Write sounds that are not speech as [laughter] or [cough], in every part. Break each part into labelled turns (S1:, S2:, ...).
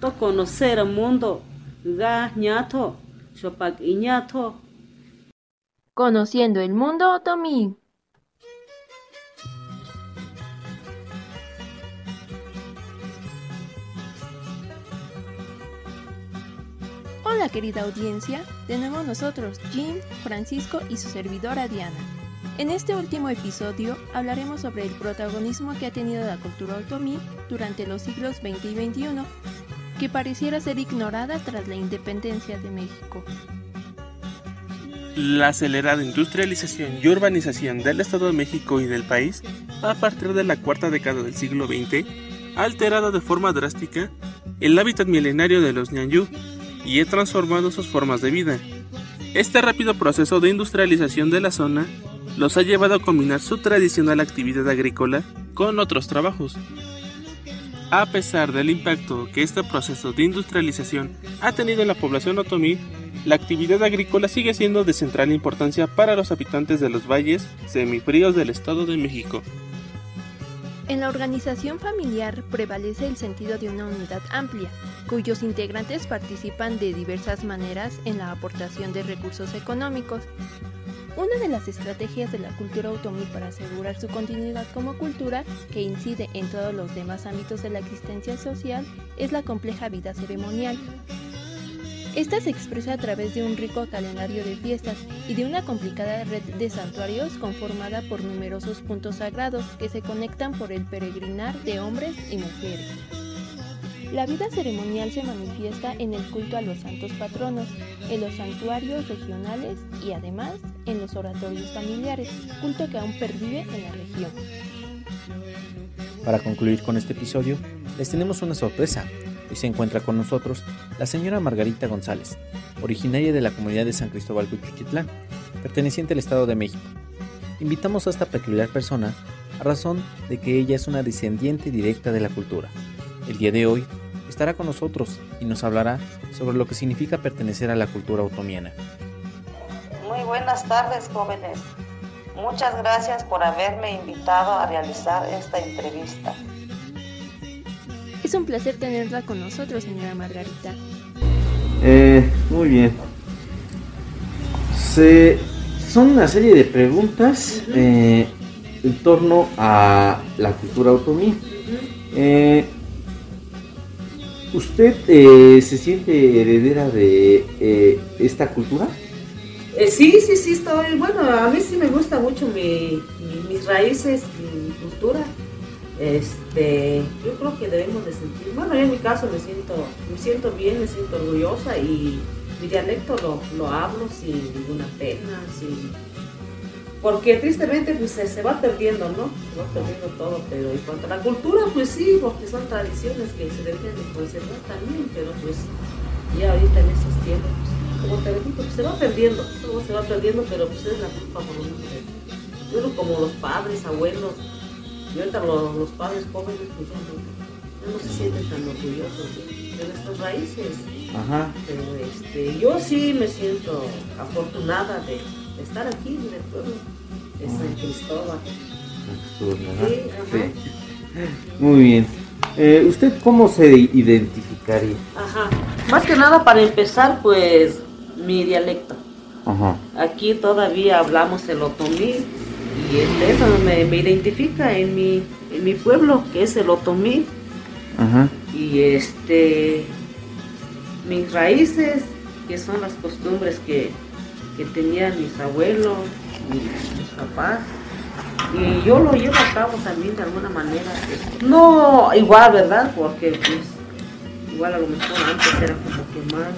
S1: to conocer el mundo, ga ñato, shopak iñato.
S2: Conociendo el mundo otomí. Hola querida audiencia, de nuevo nosotros, Jean, Francisco y su servidora Diana. En este último episodio hablaremos sobre el protagonismo que ha tenido la cultura otomí durante los siglos XX y XXI, que pareciera ser ignorada tras la independencia de México.
S3: La acelerada industrialización y urbanización del Estado de México y del país, a partir de la cuarta década del siglo XX, ha alterado de forma drástica el hábitat milenario de los ñanyú y ha transformado sus formas de vida. Este rápido proceso de industrialización de la zona los ha llevado a combinar su tradicional actividad agrícola con otros trabajos. A pesar del impacto que este proceso de industrialización ha tenido en la población otomí, la actividad agrícola sigue siendo de central importancia para los habitantes de los valles semifríos del Estado de México.
S2: En la organización familiar prevalece el sentido de una unidad amplia, cuyos integrantes participan de diversas maneras en la aportación de recursos económicos. Una de las estrategias de la cultura otomí para asegurar su continuidad como cultura, que incide en todos los demás ámbitos de la existencia social, es la compleja vida ceremonial. Esta se expresa a través de un rico calendario de fiestas y de una complicada red de santuarios conformada por numerosos puntos sagrados que se conectan por el peregrinar de hombres y mujeres. La vida ceremonial se manifiesta en el culto a los santos patronos, en los santuarios regionales y además en los oratorios familiares, culto que aún pervive en la región.
S4: Para concluir con este episodio, les tenemos una sorpresa. Hoy se encuentra con nosotros la señora Margarita González, originaria de la comunidad de San Cristóbal Cuchichitlán, perteneciente al Estado de México. Invitamos a esta peculiar persona a razón de que ella es una descendiente directa de la cultura. El día de hoy estará con nosotros y nos hablará sobre lo que significa pertenecer a la cultura otomiana.
S5: Muy buenas tardes, jóvenes. Muchas gracias por haberme invitado a realizar esta entrevista.
S2: Es un placer tenerla con nosotros, señora Margarita.
S6: Eh, muy bien. Se, son una serie de preguntas eh, en torno a la cultura otomí. Eh, ¿Usted eh, se siente heredera de eh, esta cultura?
S1: Eh, sí, sí, sí, estoy. Bueno, a mí sí me gusta mucho mi, mi- mis raíces, mi cultura. Este, yo creo que debemos de sentir. Bueno, yo en mi caso me siento, me siento bien, me siento orgullosa y mi dialecto lo, lo hablo sin ninguna pena, sin porque tristemente pues se, se va perdiendo, ¿no? Se va perdiendo todo, pero en cuanto a la cultura, pues sí, porque son tradiciones que se deben de conservar también, pero pues ya ahorita en estos tiempos, pues, como te repito, pues se va perdiendo, todo se va perdiendo, pero pues es la culpa por de yo como los padres, abuelos, y ahorita los, los padres jóvenes pues no, se sienten tan orgullosos de, de nuestras raíces.
S6: Ajá.
S1: Pero este, yo sí me siento afortunada de, de estar aquí en el pueblo de San Cristóbal. Sí, ajá.
S6: Sí. Muy bien. Eh, ¿Usted cómo se identificaría?
S1: Ajá. Más que nada para empezar, pues mi dialecto.
S6: Ajá.
S1: Aquí todavía hablamos el otomí y este, eso me, me identifica en mi, en mi pueblo, que es el otomí.
S6: Ajá.
S1: Y este, mis raíces, que son las costumbres que, que tenían mis abuelos, mis, mis papás. Y yo lo llevo a cabo también de alguna manera. No igual, ¿verdad? Porque pues, igual a lo mejor antes eran como que más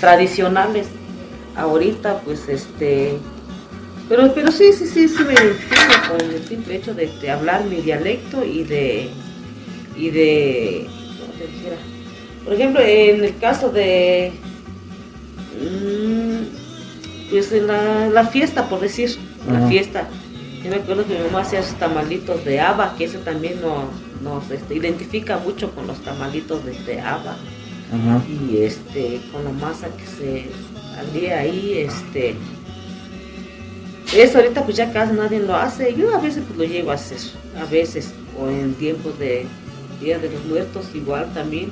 S1: tradicionales. Ahorita pues este... Pero, pero sí, sí, sí, sí me identifico con el simple hecho de, de hablar mi dialecto y de... Y de... ¿cómo te dijera? Por ejemplo, en el caso de... mm, Pues en la, la fiesta, por decir, la fiesta. Yo me acuerdo que mi mamá hacía sus tamalitos de haba, que eso también nos, nos este, identifica mucho con los tamalitos de, de haba.
S6: Ajá.
S1: Y este, con la masa que se salía ahí, este. Eso ahorita pues ya casi nadie lo hace. Yo a veces pues lo llevo a hacer. A veces, o en tiempos de Día de los Muertos igual también.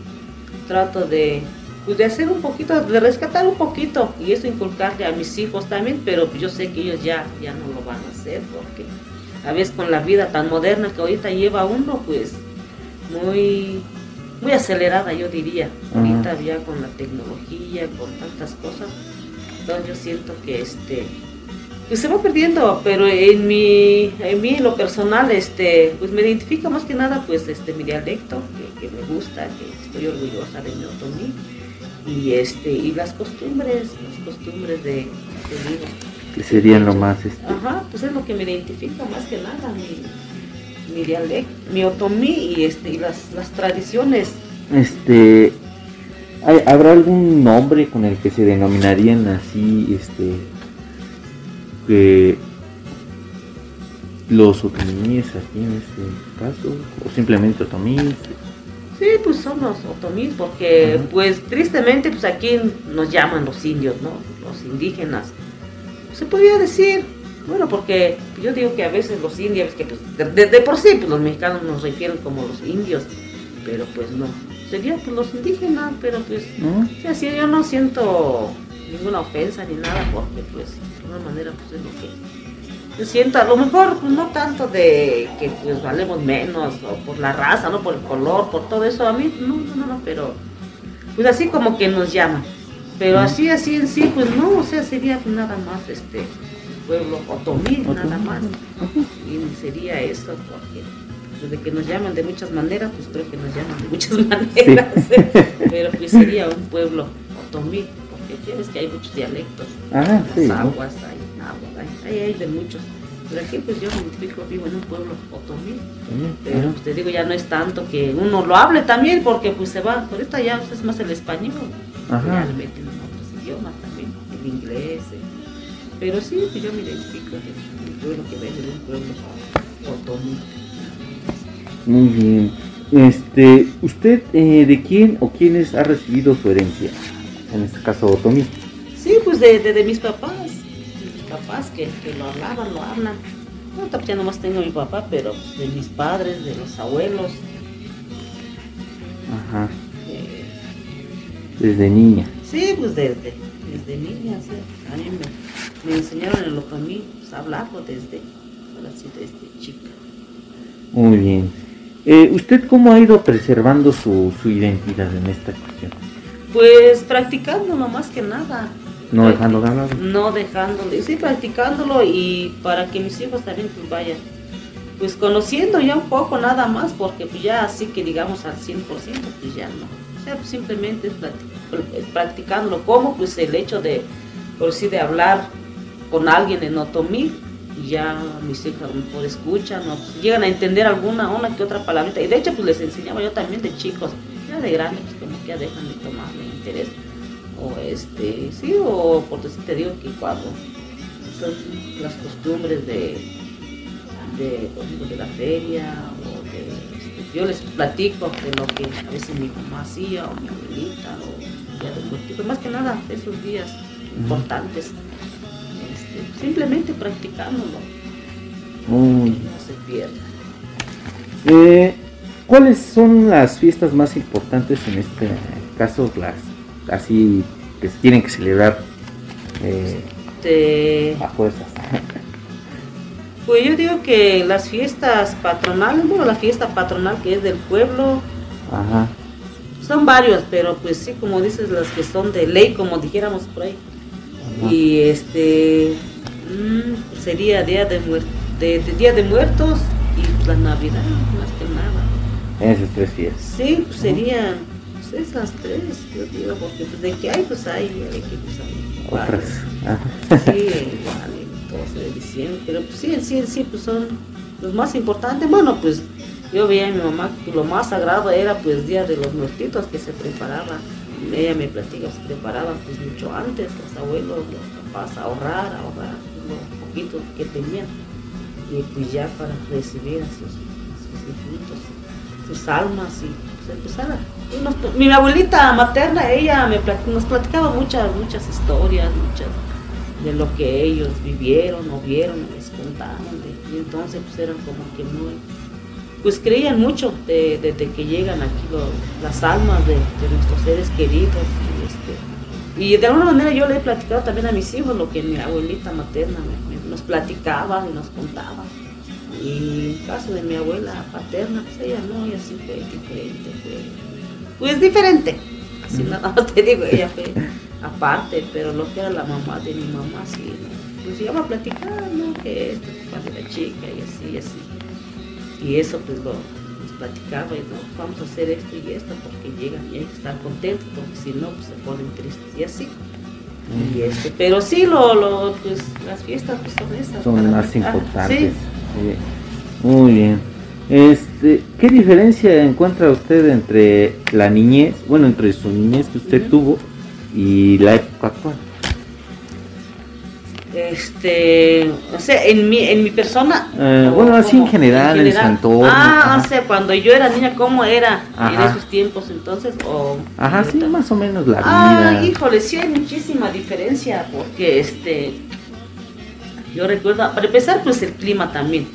S1: trato de, pues, de hacer un poquito, de rescatar un poquito y eso inculcarle a mis hijos también, pero yo sé que ellos ya, ya no lo van a hacer porque a veces con la vida tan moderna que ahorita lleva uno, pues muy, muy acelerada yo diría, ahorita ya con la tecnología, con tantas cosas, entonces yo siento que este pues se va perdiendo, pero en mi, en mí, lo personal, este, pues me identifica más que nada, pues, este, mi dialecto, que, me gusta, que estoy orgullosa de mi otomí, y este, y las costumbres, las costumbres de, de
S6: Que serían lo más, este...
S1: Ajá, pues es lo que me identifica más que nada, mi, mi dialecto, mi otomí y este, y las, las tradiciones.
S6: Este, ¿habrá algún nombre con el que se denominarían así, este, que los otomíes aquí en este caso, o simplemente otomíes.
S1: Sí, pues son los otomíes, porque pues tristemente pues aquí nos llaman los indios, ¿no? Los indígenas. Se podría decir, bueno, porque yo digo que a veces los indios, que pues, de, por sí pues los mexicanos nos refieren como los indios, pero pues no, sería pues los indígenas, pero pues, así yo no siento ninguna ofensa ni nada, porque pues de alguna manera pues es lo que yo siento, a lo mejor pues, no tanto de que pues valemos menos, o por la raza, no por el color, por todo eso, a mí no, no, no, pero pues así como que nos llama. Pero así, así en sí, pues no, o sea, sería nada más este pueblo otomí, nada más, y sería eso, porque pues, de que nos llaman de muchas maneras, pues creo que nos llaman de muchas [laughs] maneras, pero pues sería un pueblo otomí tienes que hay muchos dialectos.
S6: Ah,
S1: sí, aguas, hay agua, hay, hay, de muchos. Pero aquí pues yo me identifico vivo en un pueblo otomí. pero pues, te digo, ya no es tanto que uno lo hable también, porque pues se va, ahorita ya es más el español. Ajá. Ya meten otros idiomas también, el inglés. Eh. Pero sí, pues yo me identifico en pueblo que ven en un pueblo otomí.
S6: Muy bien. Este, ¿usted eh, de quién o quiénes ha recibido su herencia? En este caso Otomí.
S1: Sí, pues de, de, mis papás, mis papás que, que, lo hablaban, lo hablan. No, pues ya nomás tengo a mi papá, pero de mis padres, de los abuelos.
S6: Ajá. Eh, desde niña.
S1: Sí, pues desde, desde niña, sí. A mí me, me enseñaron el otomí, pues, a hablarlo desde, así, desde chica.
S6: Muy bien. Eh, ¿Usted cómo ha ido preservando su, su identidad en esta cuestión?
S1: Pues practicándolo más que nada.
S6: No dejando de hablar.
S1: No dejándolo, sí, practicándolo y para que mis hijos también pues vayan, pues conociendo ya un poco nada más, porque pues ya así que digamos al 100% pues ya no. O sea, pues simplemente es practicándolo, como pues el hecho de, por sí, de hablar con alguien en otomí, y ya mis hijos a lo mejor escuchan o pues, llegan a entender alguna, una que otra palabrita. Y de hecho pues les enseñaba yo también de chicos, ya de grandes, pues como que ya dejan de tomarme interés. O este, sí, o por eso te digo que cuando son las costumbres de, de, de la feria, o de, este, yo les platico de lo que a veces mi mamá hacía, o mi abuelita, o ya de pero más que nada esos días importantes, este, simplemente practicándolo,
S6: no
S1: se pierda.
S6: Eh, ¿Cuáles son las fiestas más importantes en este caso, las así que se tienen que celebrar eh,
S1: este...
S6: a fuerzas? [laughs]
S1: Pues yo digo que las fiestas patronales, bueno, la fiesta patronal que es del pueblo,
S6: Ajá.
S1: son varios, pero pues sí, como dices, las que son de ley, como dijéramos por ahí. Y este mm, sería día de, de, día de muertos y la Navidad, más que nada.
S6: Esas tres fiestas.
S1: Sí, pues serían pues esas tres, yo digo, porque pues de que hay, pues hay, de que pues hay.
S6: Otras.
S1: Sí, igual, el 12 de diciembre, pero pues sí, sí, sí, pues son los más importantes. Bueno, pues yo veía a mi mamá que lo más sagrado era pues día de los muertitos que se preparaba. Ella me platica, se preparaban pues mucho antes, los abuelos, los papás, a ahorrar, a ahorrar lo poquito que tenían. Y pues ya para recibir a sus, a sus difuntos sus almas y pues, empezar mi abuelita materna, ella me nos platicaba muchas, muchas historias, muchas de lo que ellos vivieron o vieron, les contaban, y entonces pues eran como que muy, pues creían mucho de, que llegan aquí las almas de, nuestros seres queridos. Este, y de alguna manera yo le he platicado también a mis hijos lo que mi abuelita materna nos platicaba y nos contaba. Y en caso de mi abuela paterna, pues ella no, ella sí fue diferente, fue pues diferente. Así nada más te digo, ella fue aparte, pero lo que era la mamá de mi mamá, sí, pues iba a platicar, ¿no? Que esto, cuando era chica y así, y así. Y eso pues lo nos platicaba y no, vamos a hacer esto y esto porque llegan y hay que estar contentos, porque si no, pues se ponen tristes y así. Y este, pero sí, lo, lo, pues, las fiestas pues, son esas.
S6: Son más importantes. Muy bien. Este, ¿Qué diferencia encuentra usted entre la niñez, bueno, entre su niñez que usted tuvo y la época actual?
S1: Este, o sea, en mi, en mi persona.
S6: Eh, bueno, así en general, en, su
S1: Ah, o sea, cuando yo era niña, ¿cómo era en esos tiempos entonces? O,
S6: Ajá, sí, más o menos la
S1: vida. Ah, híjole, sí hay muchísima diferencia, porque este. Yo recuerdo, para empezar, pues el clima también.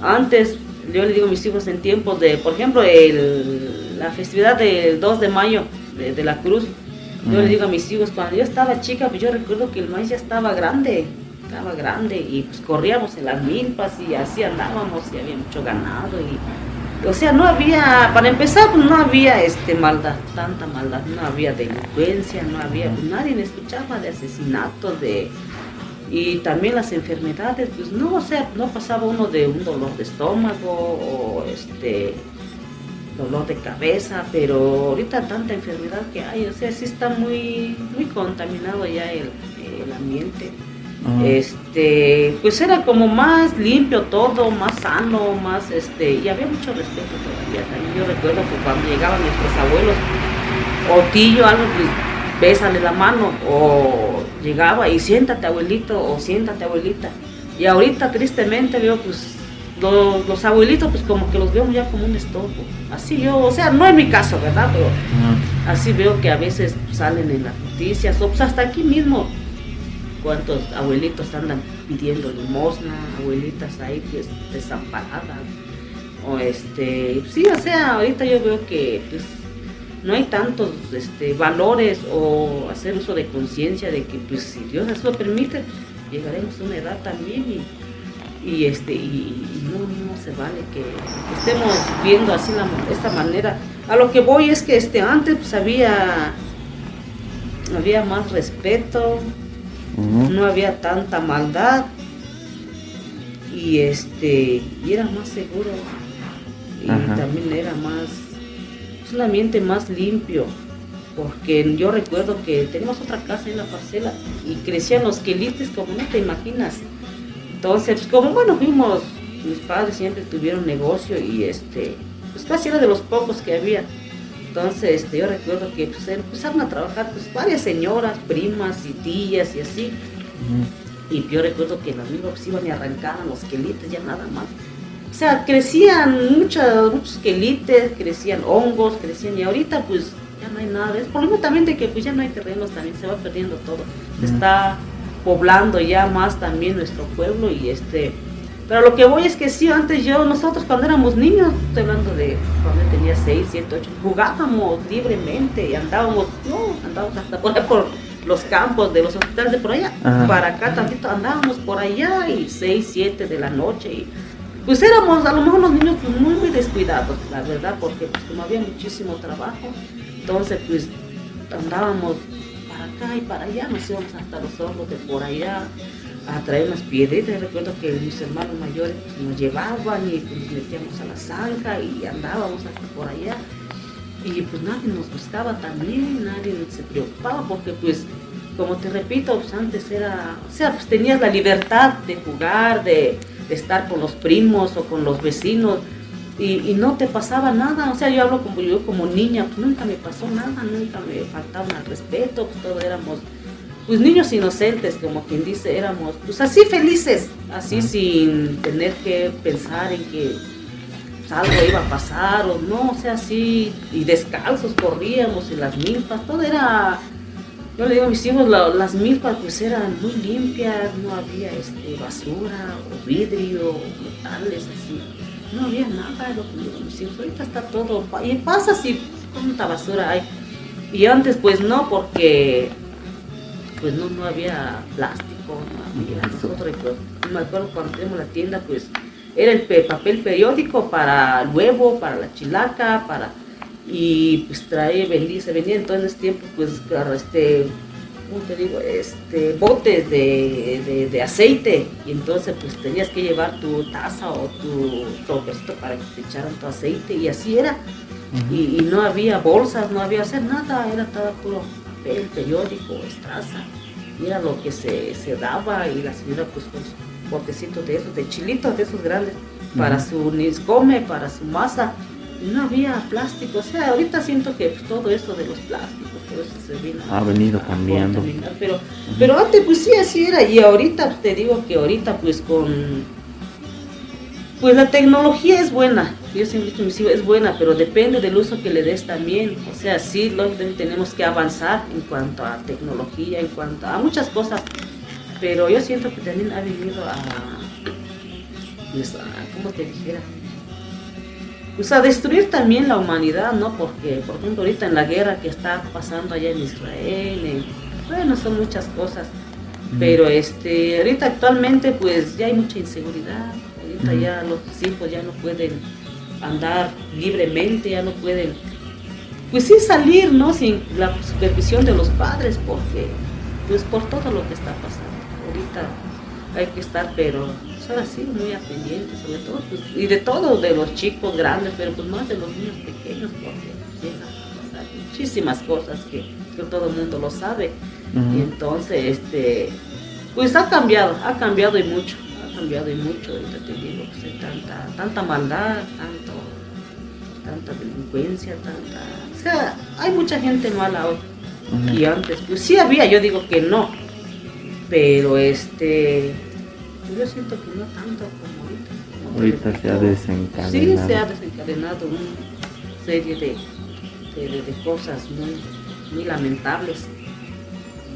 S1: Antes, yo le digo a mis hijos en tiempos de, por ejemplo, el, la festividad del 2 de mayo de, de la Cruz yo le digo a mis hijos, cuando yo estaba chica, pues yo recuerdo que el maíz ya estaba grande, estaba grande y pues corríamos en las milpas y así andábamos y había mucho ganado y o sea, no había, para empezar, pues no había este maldad, tanta maldad, no había delincuencia, no había, pues nadie escuchaba de asesinatos, de y también las enfermedades, pues no, o sea, no pasaba uno de un dolor de estómago o este dolor de cabeza, pero ahorita tanta enfermedad que hay, o sea, sí está muy, muy contaminado ya el, ambiente. Este, pues era como más limpio todo, más sano, más este, y había mucho respeto todavía. También yo recuerdo que cuando llegaban nuestros abuelos, o tío, algo, pues bésale la mano, o llegaba y siéntate abuelito, o siéntate abuelita. Y ahorita tristemente veo pues los, abuelitos, pues como que los veo ya como un estorbo. Así yo, o sea, no en mi caso, ¿verdad? Pero así veo que a veces salen en las noticias, o pues hasta aquí mismo, cuántos abuelitos andan pidiendo limosna, abuelitas ahí pues desamparadas. O este, sí, o sea, ahorita yo veo que pues no hay tantos este, valores o hacer uso de conciencia de que pues si Dios nos lo permite, llegaremos a una edad también y y este y, no, no, se vale que, estemos viendo así de esta manera. A lo que voy es que este antes pues había había más respeto no había tanta maldad y este y era más seguro y también era más es un ambiente más limpio porque yo recuerdo que teníamos otra casa en la parcela y crecían los quelites como no te imaginas entonces, pues, como bueno, fuimos, mis padres siempre tuvieron negocio y este, pues casi era de los pocos que había. Entonces, este, yo recuerdo que pues, empezaron a trabajar pues, varias señoras, primas y tías y así. Y yo recuerdo que las mismas pues, iban y arrancaban los quelites, ya nada más. O sea, crecían muchos, muchos quelites, crecían hongos, crecían, y ahorita pues ya no hay nada. Es por lo también de que pues ya no hay terrenos, también se va perdiendo todo. Está poblando ya más también nuestro pueblo y este pero lo que voy es que sí, antes yo, nosotros cuando éramos niños, estoy hablando de cuando tenía 6, 7, 8, jugábamos libremente y andábamos, no, andábamos hasta por, por los campos de los hospitales de por allá, para acá tantito andábamos por allá y 6, 7 de la noche y pues éramos a lo mejor los niños pues, muy, muy descuidados, la verdad, porque pues como había muchísimo trabajo, entonces pues andábamos acá y para allá, nos íbamos hasta los hornos de por allá a traer unas piedritas. Recuerdo que mis hermanos mayores pues, nos llevaban y pues, nos metíamos a la zanja y andábamos hasta por allá. Y pues nadie nos buscaba también, nadie se preocupaba porque pues, como te repito, pues antes era, o sea, pues tenías la libertad de jugar, de, de estar con los primos o con los vecinos y, no te pasaba nada. O sea, yo hablo como yo como niña, pues nunca me pasó nada, nunca me faltaba al respeto, pues todos éramos pues niños inocentes, como quien dice, éramos pues así felices, así sin tener que pensar en que pues, algo iba a pasar o no, o sea, así, y descalzos corríamos en las milpas, todo era, yo le digo a mis hijos, las milpas pues eran muy limpias, no había este, basura o vidrio, o metales así no había nada, lo que ahorita está todo, y pasa así, cuánta basura hay. Y antes pues no, porque pues no, no había plástico, no había nosotros, pues, me acuerdo cuando tenemos la tienda, pues era el papel periódico para el huevo, para la chilaca, para y pues trae, se vendía en todo ese tiempo pues este ¿cómo te digo? Este, botes de, de, aceite y entonces pues tenías que llevar tu taza o tu topecito para que te echaran tu aceite y así era. y, no había bolsas, no había hacer nada, era todo puro papel, periódico, estraza. Y era lo que se, se daba y la señora pues con su botecito de esos, de chilitos de esos grandes, para su niscome, para su masa no había plástico. O sea, ahorita siento que todo eso de los plásticos, todo eso se vino
S6: ha venido cambiando.
S1: Pero, pero antes pues sí, así era. Y ahorita te digo que ahorita pues con... Pues la tecnología es buena, yo siempre he dicho, es buena, pero depende del uso que le des también. O sea, sí, tenemos que avanzar en cuanto a tecnología, en cuanto a muchas cosas, pero yo siento que también ha venido a, pues, a ¿cómo te dijera? Pues a destruir también la humanidad, ¿no? Porque, por ejemplo, ahorita en la guerra que está pasando allá en Israel, bueno, son muchas cosas, pero este, ahorita actualmente pues ya hay mucha inseguridad, ahorita ya los hijos ya no pueden andar libremente, ya no pueden, pues sí salir, ¿no? Sin la supervisión de los padres, porque, pues por todo lo que está pasando, ahorita hay que estar, pero son así muy pendientes, sobre todo, pues, y de todo, de los chicos grandes, pero pues más de los niños pequeños, porque llegan a pasar muchísimas cosas que, todo el mundo lo sabe. Y entonces, este, pues ha cambiado, ha cambiado y mucho, ha cambiado y mucho, ahorita te digo, pues, tanta, tanta maldad, tanto, tanta delincuencia, tanta, o sea, hay mucha gente mala hoy. Y antes, pues sí había, yo digo que no, pero este, yo siento que no tanto como ahorita.
S6: ahorita se ha desencadenado.
S1: Sí, se ha desencadenado una serie de, de, cosas muy, muy lamentables.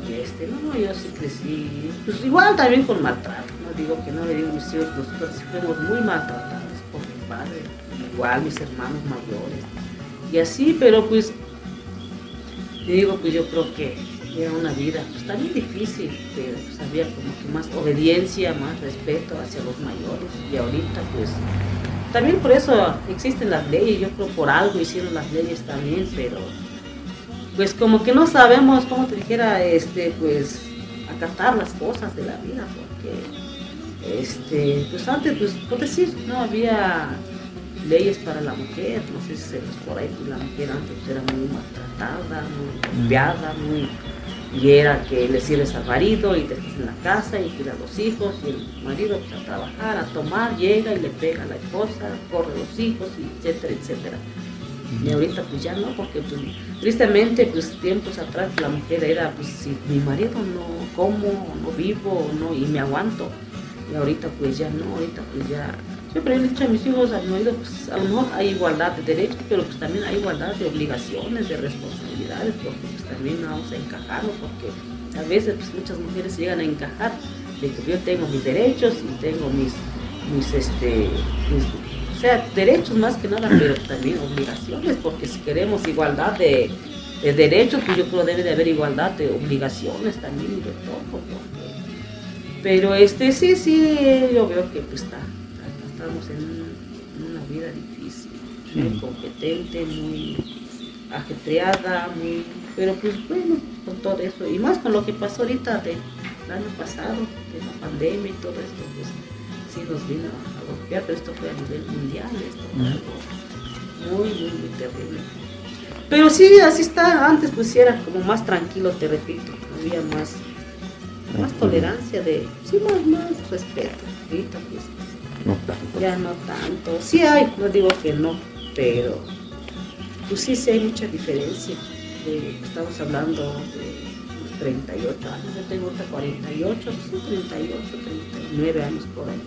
S1: Y este, no, yo sí crecí, pues igual también con maltrato, no digo que no le digo mis hijos, nosotros fuimos muy maltratados por mi padre, igual mis hermanos mayores, y así, pero pues, digo, pues yo creo que era una vida pues, también difícil, pero pues, había como que más obediencia, más respeto hacia los mayores. Y ahorita pues también por eso existen las leyes, yo creo por algo hicieron las leyes también, pero pues como que no sabemos, como te dijera, este, pues acatar las cosas de la vida, porque este, pues antes, pues por decir, no había leyes para la mujer, no sé si por ahí pues, la mujer antes era muy maltratada, muy golpeada, muy y era que le sirves al marido y te estás en la casa y cuida a los hijos y el marido pues, a trabajar, a tomar, llega y le pega a la esposa, corre los hijos, etcétera, etcétera. Y ahorita pues ya no, porque pues, tristemente pues tiempos atrás la mujer era pues si mi marido no como, no vivo, no, y me aguanto. Y ahorita pues ya no, ahorita pues ya Siempre he dicho a mis hijos, a mi pues a lo mejor hay igualdad de derechos, pero pues también hay igualdad de obligaciones, de responsabilidades, porque pues también vamos a encajarlo, porque a veces pues, muchas mujeres llegan a encajar de que yo tengo mis derechos y tengo mis, mis este, o sea, derechos más que nada, pero también obligaciones, porque si queremos igualdad de, derechos, pues yo creo que debe de haber igualdad de obligaciones también y de todo, pero este sí, sí, yo veo que pues está estamos en, una vida difícil, muy competente, muy ajetreada, muy, pero pues bueno, con todo eso, y más con lo que pasó ahorita del año pasado, de la pandemia y todo esto, pues sí nos vino a golpear, pero esto fue a nivel mundial, esto fue algo muy, muy, muy terrible. Pero sí, así está, antes pues sí era como más tranquilo, te repito, había más, más tolerancia de, sí, más, más respeto, ahorita pues
S6: no tanto.
S1: Ya no tanto. Sí hay, no digo que no, pero pues sí, sí hay mucha diferencia. estamos hablando de 38 años, yo tengo hasta 48, pues 38, 39 años por ahí.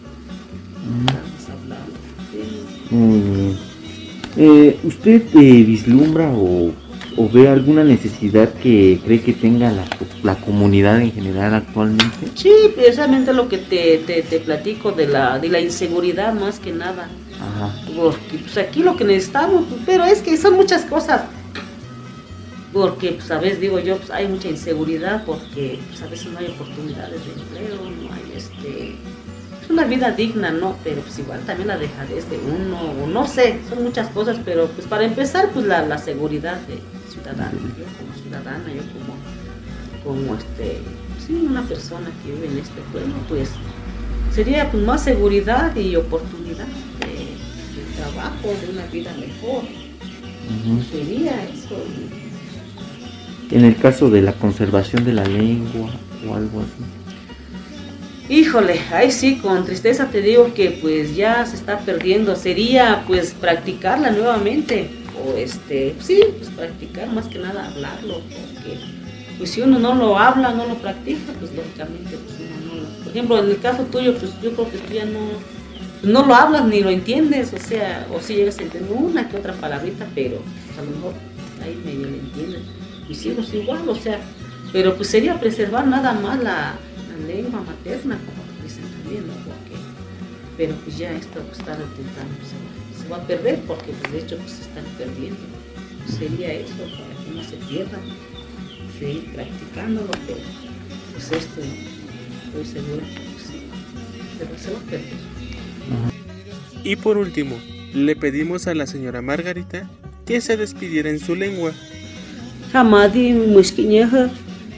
S1: Estamos hablando.
S6: Eh, ¿Usted eh, vislumbra o o ve alguna necesidad que cree que tenga la, la, comunidad en general actualmente?
S1: Sí, precisamente lo que te, te, platico de la, de la inseguridad más que nada. Porque pues aquí lo que necesitamos, pues, pero es que son muchas cosas. Porque, pues, a veces digo yo, pues hay mucha inseguridad porque pues, a veces no hay oportunidades de empleo, no hay este es una vida digna, ¿no? Pero pues igual también la dejadez de uno, o no sé, son muchas cosas, pero pues para empezar, pues la, la seguridad de ciudadana, yo como ciudadana, yo como, como este, sí, una persona que vive en este pueblo, pues sería pues más seguridad y oportunidad de, de trabajo, de una vida mejor. Sería eso.
S6: En el caso de la conservación de la lengua o algo así.
S1: Híjole, ahí sí, con tristeza te digo que pues ya se está perdiendo. Sería pues practicarla nuevamente. O este, sí, pues practicar más que nada hablarlo. Porque pues si uno no lo habla, no lo practica, pues lógicamente pues no. Por ejemplo, en el caso tuyo, pues yo creo que tú ya no, no lo hablas ni lo entiendes. O sea, o si llegas a entender una que otra palabrita, pero pues, a lo mejor ahí medio lo entiendes. Mis hijos igual, o sea, pero pues sería preservar nada más la lengua materna, como dicen también, ¿no? Porque, pero pues ya esto pues, está intentando, se, va a perder porque pues, de hecho pues se están perdiendo. Sería eso para que no se pierda, seguir practicándolo, pero pues esto estoy seguro que pues, se, se va a perder.
S3: Y por último, le pedimos a la señora Margarita que se despidiera en su lengua.
S1: Hamadi mushkiñeja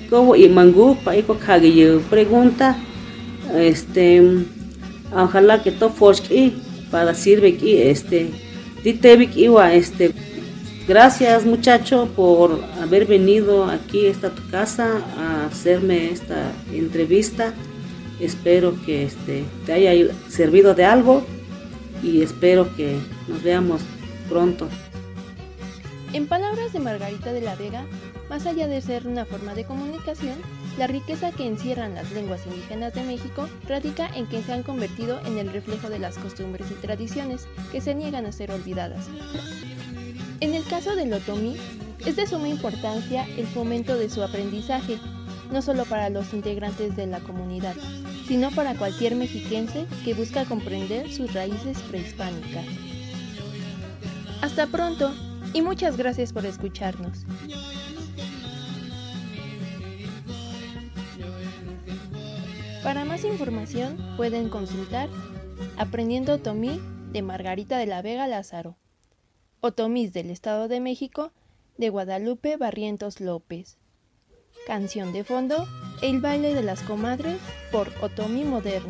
S1: como y mangu pa iko kage pregunta este ojalá que to forski para sirve aquí este ditevik. Iwa este gracias muchacho por haber venido aquí a tu casa a hacerme esta entrevista. Espero que este te haya servido de algo y espero que nos veamos pronto.
S2: En palabras de Margarita de la Vega, más allá de ser una forma de comunicación, la riqueza que encierran las lenguas indígenas de México radica en que se han convertido en el reflejo de las costumbres y tradiciones que se niegan a ser olvidadas. En el caso del otomí, es de suma importancia el fomento de su aprendizaje, no solo para los integrantes de la comunidad, sino para cualquier mexiquense que busca comprender sus raíces prehispánicas. Hasta pronto y muchas gracias por escucharnos. Para más información pueden consultar Aprendiendo Otomí de Margarita de la Vega Lázaro, Otomís del Estado de México de Guadalupe Barrientos López. Canción de fondo, El baile de las comadres por Otomí Moderno.